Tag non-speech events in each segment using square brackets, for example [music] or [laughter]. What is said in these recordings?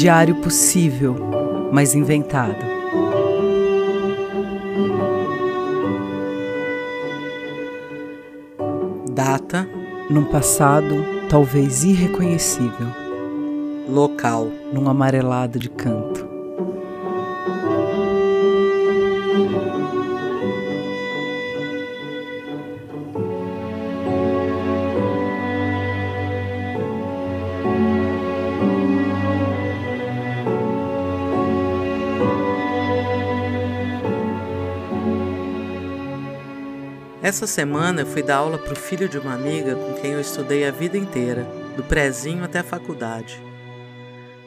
Diário possível, mas inventado. Data num passado talvez irreconhecível. Local num amarelado de canto. Essa semana eu fui dar aula para o filho de uma amiga com quem eu estudei a vida inteira, do prezinho até a faculdade.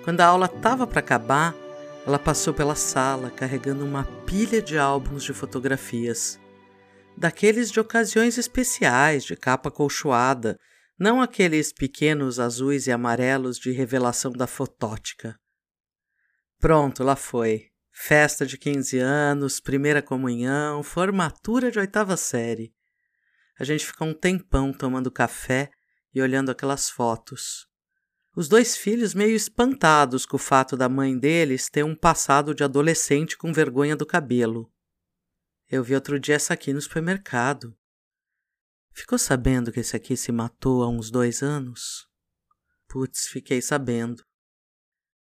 Quando a aula estava para acabar, ela passou pela sala carregando uma pilha de álbuns de fotografias. Daqueles de ocasiões especiais, de capa colchoada, não aqueles pequenos azuis e amarelos de revelação da fotótica. Pronto, lá foi. Festa de 15 anos, primeira comunhão, formatura de oitava série. A gente fica um tempão tomando café e olhando aquelas fotos. Os dois filhos meio espantados com o fato da mãe deles ter um passado de adolescente com vergonha do cabelo. Eu vi outro dia essa aqui no supermercado. Ficou sabendo que esse aqui se matou há uns dois anos? Putz, fiquei sabendo.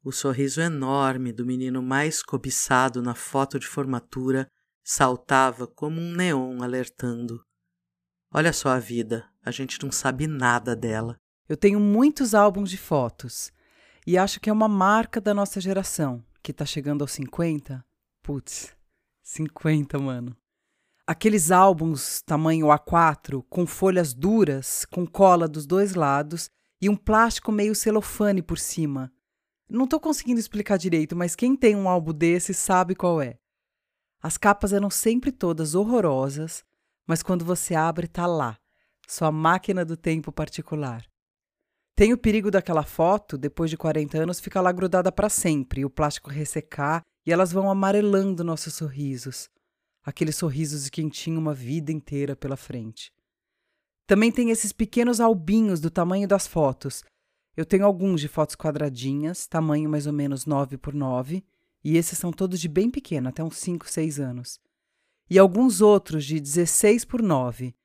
O sorriso enorme do menino mais cobiçado na foto de formatura saltava como um neon alertando. Olha só a vida, a gente não sabe nada dela. Eu tenho muitos álbuns de fotos e acho que é uma marca da nossa geração, que tá chegando aos 50. Putz, 50, mano. Aqueles álbuns tamanho A4, com folhas duras, com cola dos dois lados e um plástico meio celofane por cima. Não estou conseguindo explicar direito, mas quem tem um álbum desse sabe qual é. As capas eram sempre todas horrorosas, mas quando você abre, tá lá, sua máquina do tempo particular. Tem o perigo daquela foto, depois de 40 anos, ficar lá grudada para sempre, o plástico ressecar e elas vão amarelando nossos sorrisos. Aqueles sorrisos de quem tinha uma vida inteira pela frente. Também tem esses pequenos albinhos do tamanho das fotos, eu tenho alguns de fotos quadradinhas, tamanho mais ou menos 9 por 9, e esses são todos de bem pequeno, até uns 5, 6 anos. E alguns outros de 16 por 9,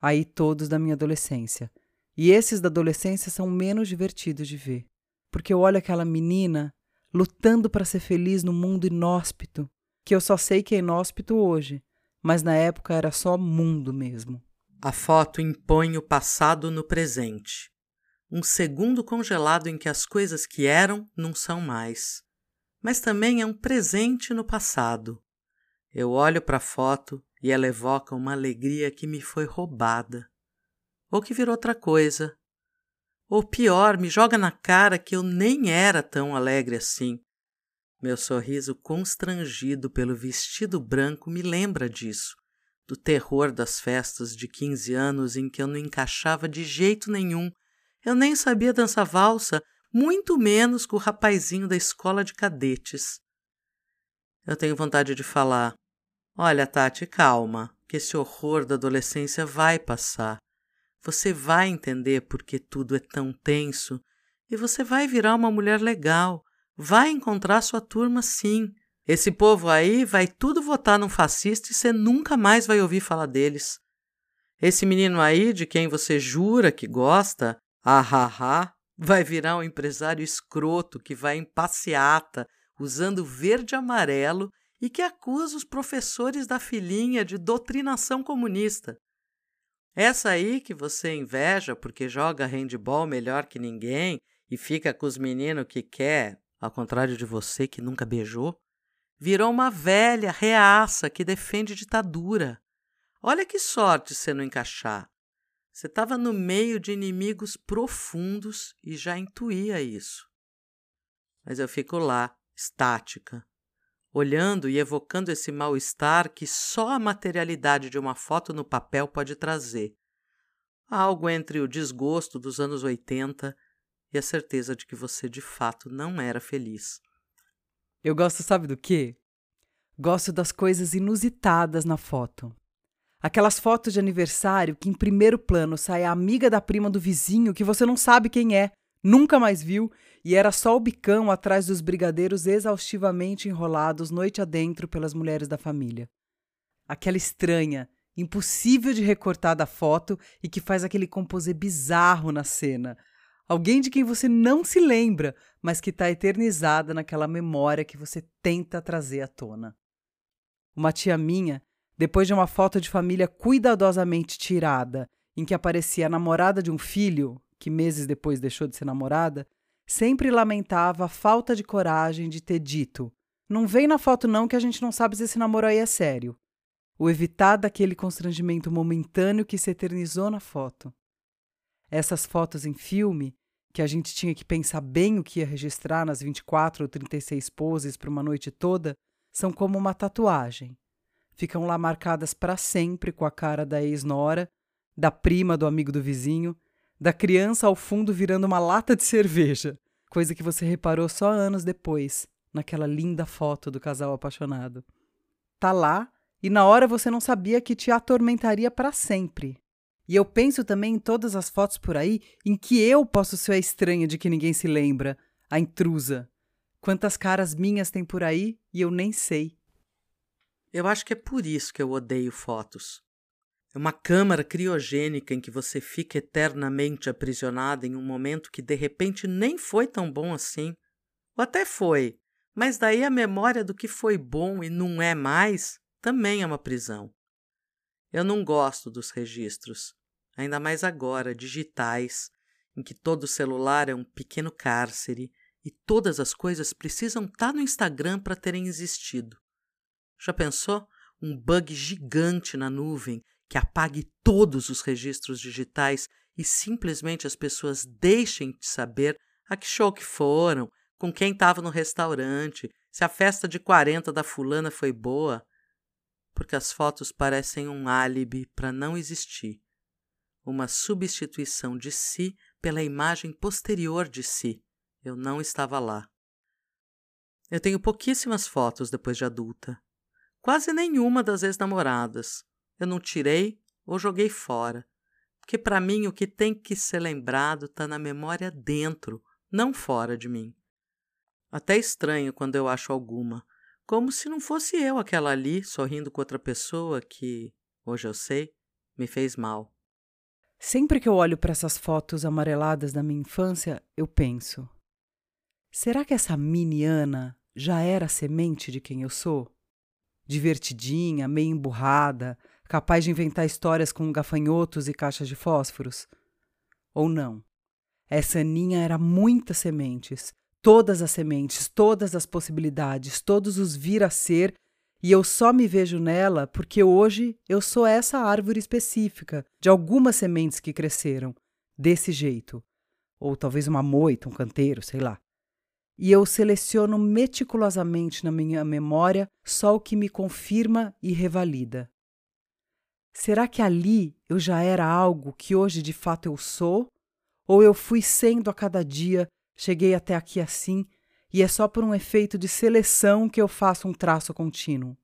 aí todos da minha adolescência. E esses da adolescência são menos divertidos de ver, porque eu olho aquela menina lutando para ser feliz no mundo inóspito, que eu só sei que é inóspito hoje, mas na época era só mundo mesmo. A foto impõe o passado no presente um segundo congelado em que as coisas que eram não são mais. Mas também é um presente no passado. Eu olho para a foto e ela evoca uma alegria que me foi roubada. Ou que virou outra coisa. Ou pior, me joga na cara que eu nem era tão alegre assim. Meu sorriso constrangido pelo vestido branco me lembra disso, do terror das festas de 15 anos em que eu não encaixava de jeito nenhum eu nem sabia dançar valsa, muito menos com o rapazinho da escola de cadetes. Eu tenho vontade de falar: Olha, Tati, calma, que esse horror da adolescência vai passar. Você vai entender por que tudo é tão tenso e você vai virar uma mulher legal. Vai encontrar sua turma sim. Esse povo aí vai tudo votar num fascista e você nunca mais vai ouvir falar deles. Esse menino aí, de quem você jura que gosta, Ahaha vai virar um empresário escroto que vai em passeata usando verde e amarelo e que acusa os professores da filhinha de doutrinação comunista. Essa aí que você inveja porque joga handball melhor que ninguém e fica com os meninos que quer, ao contrário de você que nunca beijou, virou uma velha reaça que defende ditadura. Olha que sorte você não encaixar. Você estava no meio de inimigos profundos e já intuía isso. Mas eu fico lá, estática, olhando e evocando esse mal-estar que só a materialidade de uma foto no papel pode trazer. Algo entre o desgosto dos anos 80 e a certeza de que você de fato não era feliz. Eu gosto, sabe do quê? Gosto das coisas inusitadas na foto. Aquelas fotos de aniversário que em primeiro plano sai a amiga da prima do vizinho que você não sabe quem é, nunca mais viu e era só o bicão atrás dos brigadeiros exaustivamente enrolados noite adentro pelas mulheres da família. Aquela estranha, impossível de recortar da foto e que faz aquele composê bizarro na cena. Alguém de quem você não se lembra, mas que está eternizada naquela memória que você tenta trazer à tona. Uma tia minha, depois de uma foto de família cuidadosamente tirada, em que aparecia a namorada de um filho, que meses depois deixou de ser namorada, sempre lamentava a falta de coragem de ter dito: Não vem na foto, não, que a gente não sabe se esse namoro aí é sério. O evitar daquele constrangimento momentâneo que se eternizou na foto. Essas fotos em filme, que a gente tinha que pensar bem o que ia registrar nas 24 ou 36 poses para uma noite toda, são como uma tatuagem. Ficam lá marcadas para sempre com a cara da ex-nora, da prima do amigo do vizinho da criança ao fundo virando uma lata de cerveja, coisa que você reparou só anos depois, naquela linda foto do casal apaixonado. Tá lá e na hora você não sabia que te atormentaria para sempre. E eu penso também em todas as fotos por aí em que eu posso ser a estranha de que ninguém se lembra, a intrusa. Quantas caras minhas tem por aí e eu nem sei. Eu acho que é por isso que eu odeio fotos. É uma câmara criogênica em que você fica eternamente aprisionado em um momento que de repente nem foi tão bom assim. Ou até foi, mas daí a memória do que foi bom e não é mais também é uma prisão. Eu não gosto dos registros, ainda mais agora, digitais, em que todo celular é um pequeno cárcere e todas as coisas precisam estar tá no Instagram para terem existido. Já pensou? Um bug gigante na nuvem que apague todos os registros digitais e simplesmente as pessoas deixem de saber a que show que foram, com quem estava no restaurante, se a festa de 40 da fulana foi boa, porque as fotos parecem um álibi para não existir, uma substituição de si pela imagem posterior de si. Eu não estava lá. Eu tenho pouquíssimas fotos depois de adulta. Quase nenhuma das ex-namoradas eu não tirei ou joguei fora. Porque para mim o que tem que ser lembrado está na memória dentro, não fora de mim. Até estranho quando eu acho alguma, como se não fosse eu aquela ali sorrindo com outra pessoa que, hoje eu sei, me fez mal. Sempre que eu olho para essas fotos amareladas da minha infância, eu penso: será que essa mini Ana já era semente de quem eu sou? Divertidinha, meio emburrada, capaz de inventar histórias com gafanhotos e caixas de fósforos? Ou não? Essa Aninha era muitas sementes, todas as sementes, todas as possibilidades, todos os vir a ser, e eu só me vejo nela porque hoje eu sou essa árvore específica de algumas sementes que cresceram desse jeito. Ou talvez uma moita, um canteiro, sei lá. E eu seleciono meticulosamente na minha memória só o que me confirma e revalida. Será que ali eu já era algo que hoje de fato eu sou? Ou eu fui sendo a cada dia, cheguei até aqui assim, e é só por um efeito de seleção que eu faço um traço contínuo?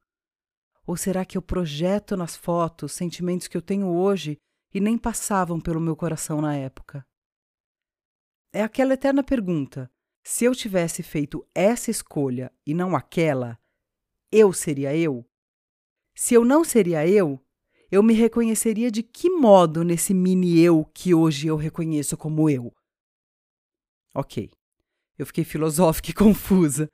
Ou será que eu projeto nas fotos sentimentos que eu tenho hoje e nem passavam pelo meu coração na época? É aquela eterna pergunta: se eu tivesse feito essa escolha e não aquela, eu seria eu? Se eu não seria eu, eu me reconheceria de que modo nesse mini eu que hoje eu reconheço como eu? Ok, eu fiquei filosófica e [laughs] confusa.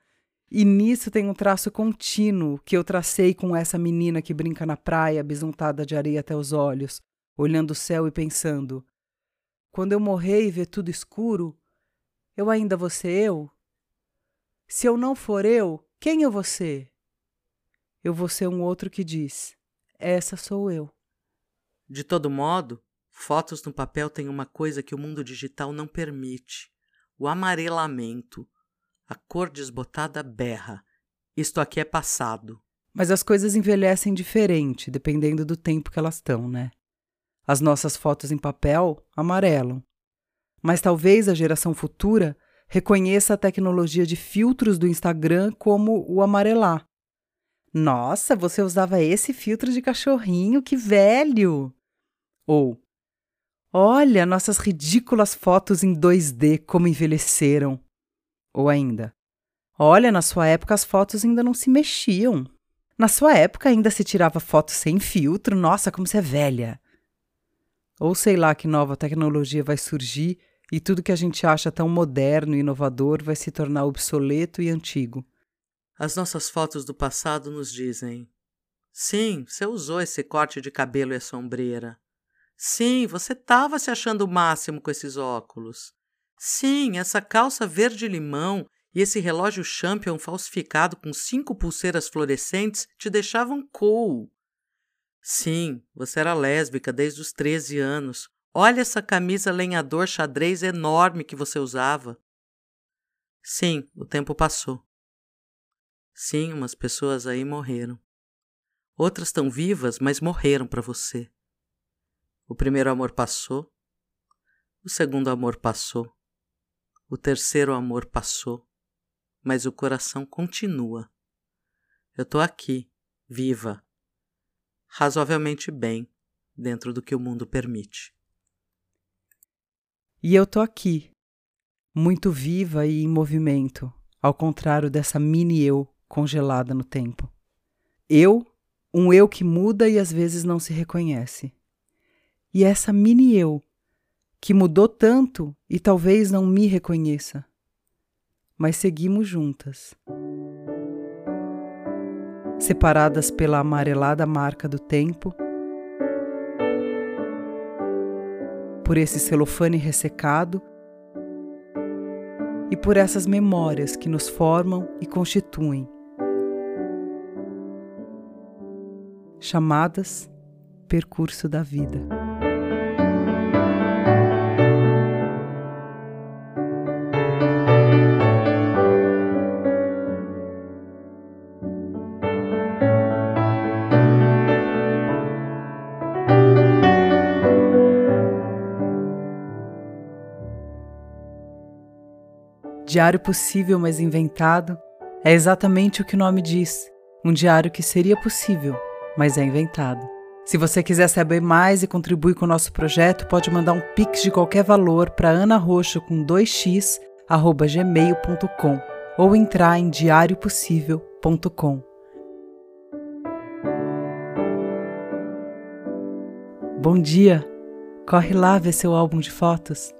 E nisso tem um traço contínuo que eu tracei com essa menina que brinca na praia, besuntada de areia até os olhos, olhando o céu e pensando: quando eu morrer e ver tudo escuro, eu ainda vou ser eu? Se eu não for eu, quem eu vou ser? Eu vou ser um outro que diz: essa sou eu. De todo modo, fotos no papel têm uma coisa que o mundo digital não permite: o amarelamento. A cor desbotada berra. Isto aqui é passado. Mas as coisas envelhecem diferente, dependendo do tempo que elas estão, né? As nossas fotos em papel amarelam. Mas talvez a geração futura reconheça a tecnologia de filtros do Instagram como o amarelar. Nossa, você usava esse filtro de cachorrinho, que velho! Ou Olha nossas ridículas fotos em 2D como envelheceram. Ou ainda, olha, na sua época as fotos ainda não se mexiam. Na sua época ainda se tirava foto sem filtro, nossa, como você é velha. Ou sei lá que nova tecnologia vai surgir e tudo que a gente acha tão moderno e inovador vai se tornar obsoleto e antigo. As nossas fotos do passado nos dizem: sim, você usou esse corte de cabelo e a sombreira. Sim, você estava se achando o máximo com esses óculos. Sim, essa calça verde-limão e esse relógio Champion falsificado com cinco pulseiras fluorescentes te deixavam cool. Sim, você era lésbica desde os 13 anos. Olha essa camisa lenhador xadrez enorme que você usava. Sim, o tempo passou. Sim, umas pessoas aí morreram. Outras estão vivas, mas morreram para você. O primeiro amor passou. O segundo amor passou. O terceiro amor passou. Mas o coração continua. Eu tô aqui, viva, razoavelmente bem, dentro do que o mundo permite. E eu tô aqui, muito viva e em movimento, ao contrário dessa mini eu congelada no tempo. Eu, um eu que muda e às vezes não se reconhece. E essa mini eu, que mudou tanto e talvez não me reconheça. Mas seguimos juntas. Separadas pela amarelada marca do tempo, por esse celofane ressecado e por essas memórias que nos formam e constituem chamadas Percurso da Vida. Diário possível, mas inventado, é exatamente o que o nome diz: um diário que seria possível, mas é inventado. Se você quiser saber mais e contribuir com o nosso projeto, pode mandar um pix de qualquer valor para anaroxo com 2x gmail.com ou entrar em diariopossível.com. Bom dia! Corre lá ver seu álbum de fotos.